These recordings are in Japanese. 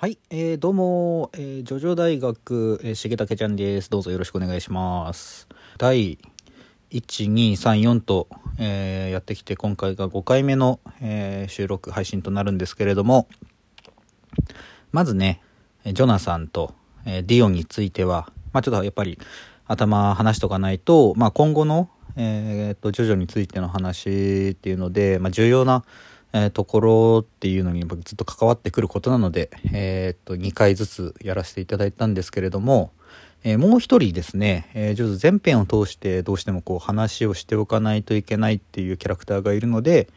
はい、えー、どうも、えー、ジョジョ大学、えー、重武ちゃんです。どうぞよろしくお願いします。第1234と、えー、やってきて、今回が5回目の、えー収録配信となるんですけれども、まずね、ジョナサンと、えーディオンについては、まあちょっとやっぱり頭話しとかないと、まあ今後の、えー、と、ジョジョについての話っていうので、まあ重要な、えーところっていうのにずっと関わってくることなので、えー、と2回ずつやらせていただいたんですけれども、えーもう一人ですね、えー、ジョジョ全編を通してどうしてもこう話をしておかないといけないっていうキャラクターがいるので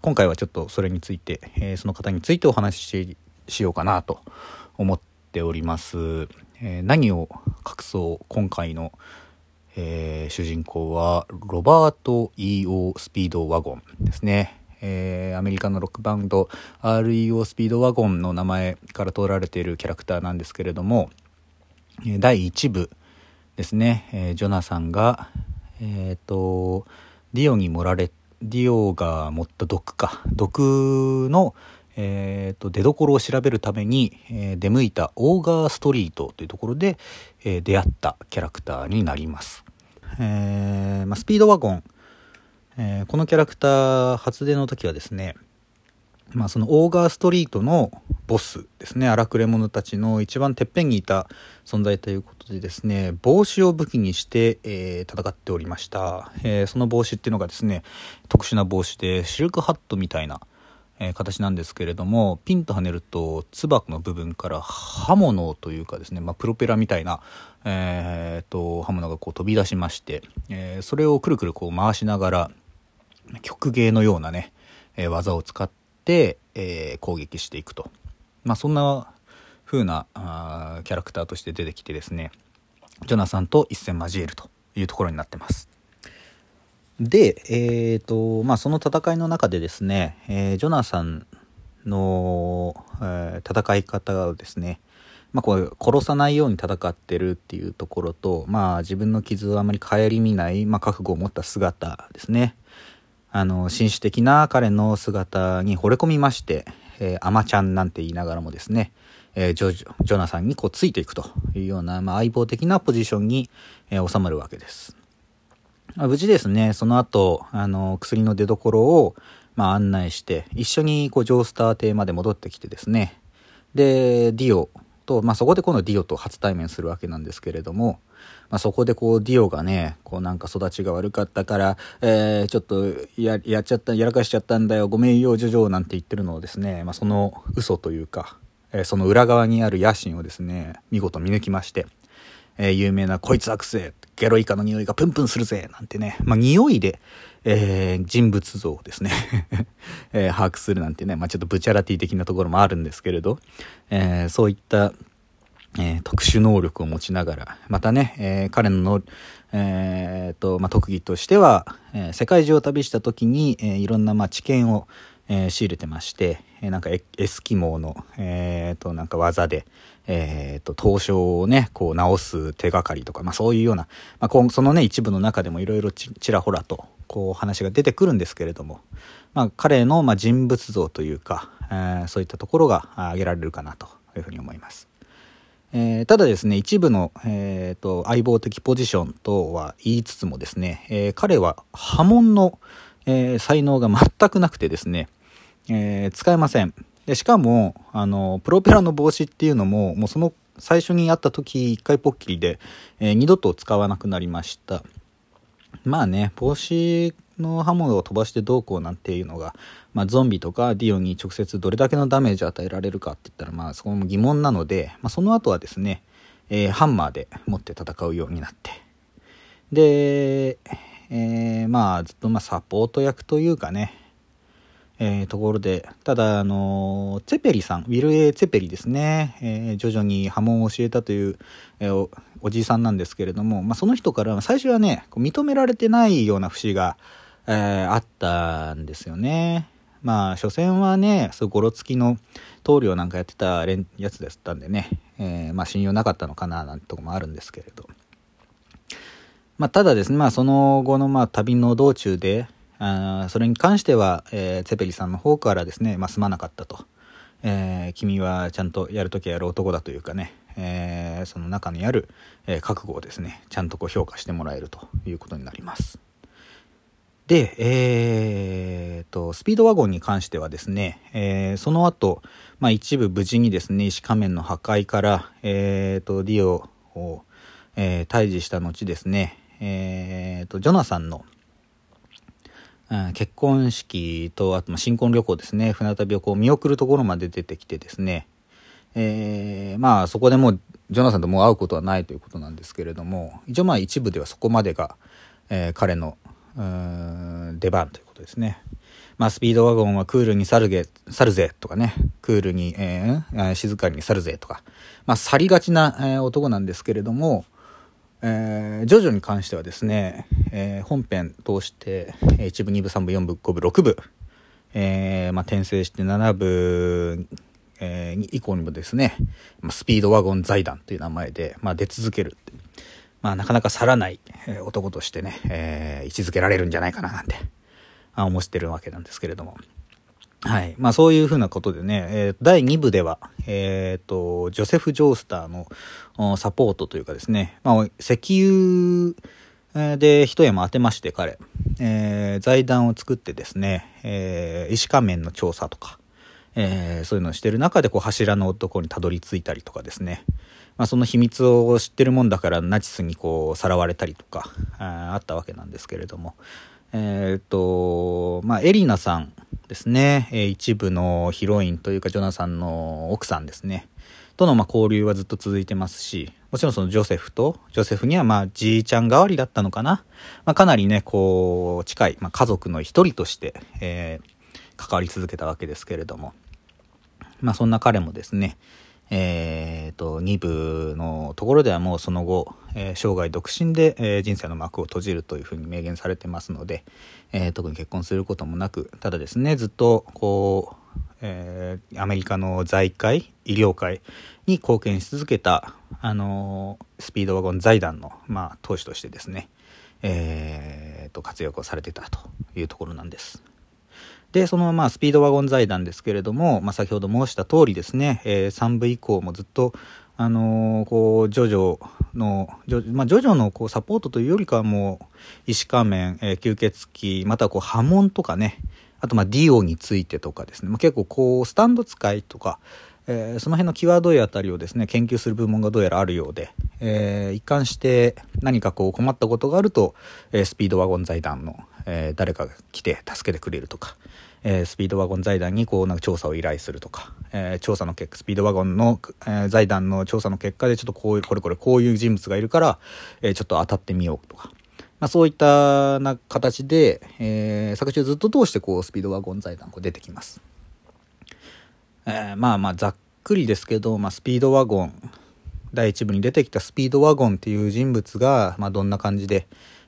今回はちょっとそれについて、えーその方についてお話ししようかなと思っております。えー何を隠そう今回の、えー主人公はロバート E.O. スピードワゴンですね。えーアメリカのロックバンド REO スピードワゴンの名前から取られているキャラクターなんですけれども、第1部ですね、えージョナサンが、えっ、と、ディオに盛られ、ディオが持った毒か、毒の、えっ、と、出所を調べるために、えー出向いたオーガーストリートというところで、えー出会ったキャラクターになります。えーまあ、スピードワゴン、えーこのキャラクター初出の時はですね、まあ、そのオーガーストリートのボスですね荒くれ者たちの一番てっぺんにいた存在ということでですね帽子を武器にして、えー戦っておりました、えーその帽子っていうのがですね特殊な帽子でシルクハットみたいな、えー形なんですけれどもピンと跳ねるとつばの部分から刃物というかですね、まあ、プロペラみたいな、えーと刃物がこう飛び出しまして、えそれをくるくるこう回しながら曲芸のようなね、えー技を使って、えー攻撃していくと。まあそんな風なあキャラクターとして出てきてですね、ジョナサンと一戦交えるというところになってます。で、えーと、まあその戦いの中でですね、えージョナサンの、えー戦い方をですね、まあ、こう殺さないように戦ってるっていうところと、まあ、自分の傷をあまり顧みない、まあ、覚悟を持った姿ですね。あの、紳士的な彼の姿に惚れ込みまして、えーアマちゃんなんて言いながらもですね、えージョジョナサンにこうついていくというような、まあ、相棒的なポジションに、えー収まるわけです。まあ無事ですね、その後、あの、薬の出所を、まあ、案内して、一緒に、こう、ジョースター邸まで戻ってきてですね、で、ディオと、まあ、そこで今度ディオと初対面するわけなんですけれども、まあ、そこでこう、ディオがね、こう、なんか育ちが悪かったから、えー、ちょっと、や、やっちゃった、やらかしちゃったんだよ、ごめんよ、ジョジョ、なんて言ってるのをですね、まあ、その嘘というか、えーその裏側にある野心をですね、見事見抜きまして、えー有名なこいつ悪性、ゲロイカの匂いがプンプンするぜ、なんてね、まあ、匂いで、えー人物像をですね、えー把握するなんてね、まあ、ちょっとブチャラティ的なところもあるんですけれど、えーそういった、えー特殊能力を持ちながら、またね、えー彼の、えーと、まあ、特技としては、え世界中を旅した時に、えいろんな、まあ、知見を、え仕入れてまして、えなんかエスキモーの、えーと、なんか技で、えーと、凍傷をね、こう直す手がかりとか、まあそういうような、まあこそのね、一部の中でもいろいろちらほらと、こう話が出てくるんですけれども、まあ彼の、ま、人物像というか、えそういったところが挙げられるかなというふうに思います。えーただですね、一部の、えーと相棒的ポジションとは言いつつもですね、えー彼は波紋の、えー才能が全くなくてですね、え使えません。で、しかも、あの、プロペラの帽子っていうのも、もうその最初にやった時一回ポッキリで、えー二度と使わなくなりました。まあね、帽子の刃物を飛ばしてどうこうなんていうのが、まあ、ゾンビとかディオに直接どれだけのダメージを与えられるかって言ったら、まあ、そこも疑問なので、まあ、その後はですね、えーハンマーで持って戦うようになって、で、えーまあ、ずっとまあサポート役というかね、えーところで、ただ、あのーツェペリさん、ウィル・エー・ツェペリですね、えー徐々に波紋を教えたという、えーおおじいさんなんですけれども、まあ、その人から最初はね、こう認められてないような節が、えーあったんですよね。まあ、所詮はね、そうゴロつきの棟梁なんかやってたやつだったんでね、えーまあ、信用なかったのかな、なんてとこもあるんですけれど。まあ、ただですね、まあ、その後の、まあ、旅の道中で、あそれに関しては、えーツェペリさんの方からですね、まあ、すまなかったと。えー、君はちゃんとやるときやる男だというかね、えー、その中にある、えー、覚悟をですね、ちゃんとこう評価してもらえるということになります。で、えー、と、スピードワゴンに関してはですね、えー、その後、まあ一部無事にですね、石仮面の破壊から、えー、と、ディオを、えー、退治した後ですね、えー、と、ジョナサンの、うん、結婚式と、あと、新婚旅行ですね、船旅をこう見送るところまで出てきてですね、えー、まあそこでもう、ジョナサンともう会うことはないということなんですけれども、一応まあ一部ではそこまでが、えー、彼の、出番ということですね。まあ、スピードワゴンはクールに去るげ、去るぜとかね、クールに、えー、静かに去るぜとか、まあ、去りがちな、えー、男なんですけれども、えー、ジョジョに関してはですね、えー、本編通して、1部、2部、3部、4部、5部、6部、えー、まあ、転生して7部、えー、以降にもですね、まあ、スピードワゴン財団という名前で、まあ、出続けるまあ、なかなか去らない、男としてね、えー、位置づけられるんじゃないかななんて、思ってるわけなんですけれども。はい。まあそういうふうなことでね、えー、第2部では、えっ、ー、と、ジョセフ・ジョースターのサポートというかですね、まあ石油で一山当てまして彼、えー、財団を作ってですね、えー、石仮面の調査とか、えー、そういうのをしてる中でこう柱の男にたどり着いたりとかですね、まあ、その秘密を知ってるもんだからナチスにこうさらわれたりとかあったわけなんですけれども、えー、っと、まあ、エリナさんですね、一部のヒロインというかジョナサンの奥さんですね、とのま交流はずっと続いてますし、もちろんそのジョセフと、ジョセフにはまあじいちゃん代わりだったのかな。まあ、かなりね、こう、近い、まあ、家族の一人として、えー、関わり続けたわけですけれども、まあそんな彼もですね、えー、と、2部のところではもうその後、えー、生涯独身で、えー、人生の幕を閉じるというふうに明言されてますので、えー、特に結婚することもなく、ただですね、ずっと、こう、え、アメリカの財界、医療界に貢献し続けた、あの、スピードワゴン財団の、まあ、投資としてですね、えー、と、活躍をされてたというところなんです。で、そのまあスピードワゴン財団ですけれども、まあ、先ほど申した通りですね、えー、3部以降もずっと、あのー、こう、ジョジョの、ジョ,、まあ、ジョジョのこうサポートというよりかはもう、石仮面、えー、吸血鬼、またこう波紋とかね、あとまあディオについてとかですね、まあ、結構こう、スタンド使いとか、えー、その辺の際どいあたりをですね、研究する部門がどうやらあるようで、えー、一貫して何かこう困ったことがあると、えー、スピードワゴン財団の、えー、誰かが来て助けてくれるとか、えー、スピードワゴン財団にこうなんか調査を依頼するとか、えー、調査の結果、スピードワゴンの、えー、財団の調査の結果でちょっとこういう、これこれこういう人物がいるから、えー、ちょっと当たってみようとか、まあ、そういったな形で、えー、作中ずっと通してこうスピードワゴン財団こう出てきます。えー、まあまあざっくりですけど、まあ、スピードワゴン第1部に出てきたスピードワゴンっていう人物が、まあ、どんな感じで、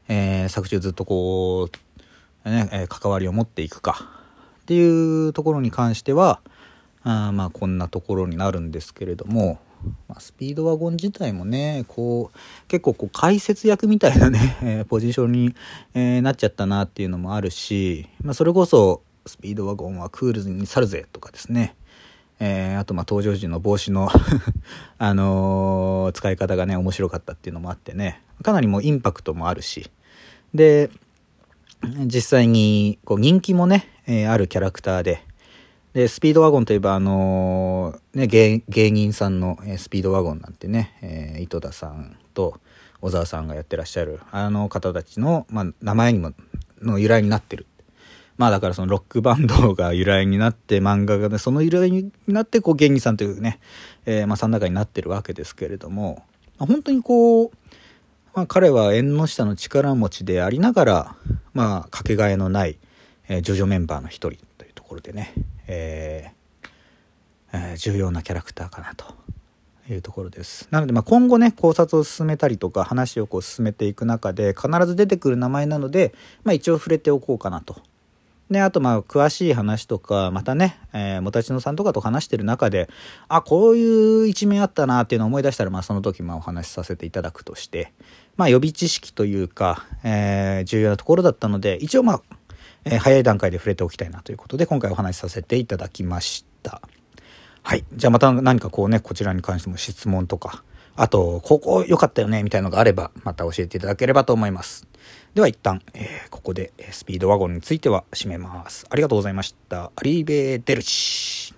えー、作中ずっとこう、ねえ、関わりを持っていくか。っていうところに関してはあまあこんなところになるんですけれども、まあ、スピードワゴン自体もねこう結構こう解説役みたいなね、え、ポジションに、え、なっちゃったなっていうのもあるし、まあ、それこそスピードワゴンはクールに去るぜとかですね。えー、あとまあ登場時の帽子の あのー、使い方がね面白かったっていうのもあってね。かなりもうインパクトもあるし。で実際にこう人気もね、えー、あるキャラクターで。でスピードワゴンといえばあのね芸芸人さんの、スピードワゴンなんてね、え井戸田さんと小沢さんがやってらっしゃるあの方たちの、まあ、名前にもの由来になってる。まあだからそのロックバンドが由来になって漫画がね、その由来になってこう芸人さんというね、えー、まあ三中になってるわけですけれども、ま本当にこう、まあ彼は縁の下の力持ちでありながら、まあかけがえのない、えー、ジョジョメンバーの一人というところでね、えーえー、重要なキャラクターかなと。いうところです。なので、まあ、今後ね、考察を進めたりとか、話をこう進めていく中で、必ず出てくる名前なので、まあ、一応触れておこうかなとで、あと、まあ、詳しい話とか、またね、えー、もたちのさんとかと話してる中で、あ、こういう一面あったなっていうのを思い出したら、まあ、その時、まあ、お話しさせていただくとして、まあ、予備知識というか、えー、重要なところだったので、一応、まあ、えー、早い段階で触れておきたいなということで、今回お話しさせていただきました。はい。じゃあまた何かこうね、こちらに関しても質問とか、あと、ここ良かったよね、みたいなのがあれば、また教えていただければと思います。では一旦、えー、ここでスピードワゴンについては締めます。ありがとうございました。アリーベー・デルチ。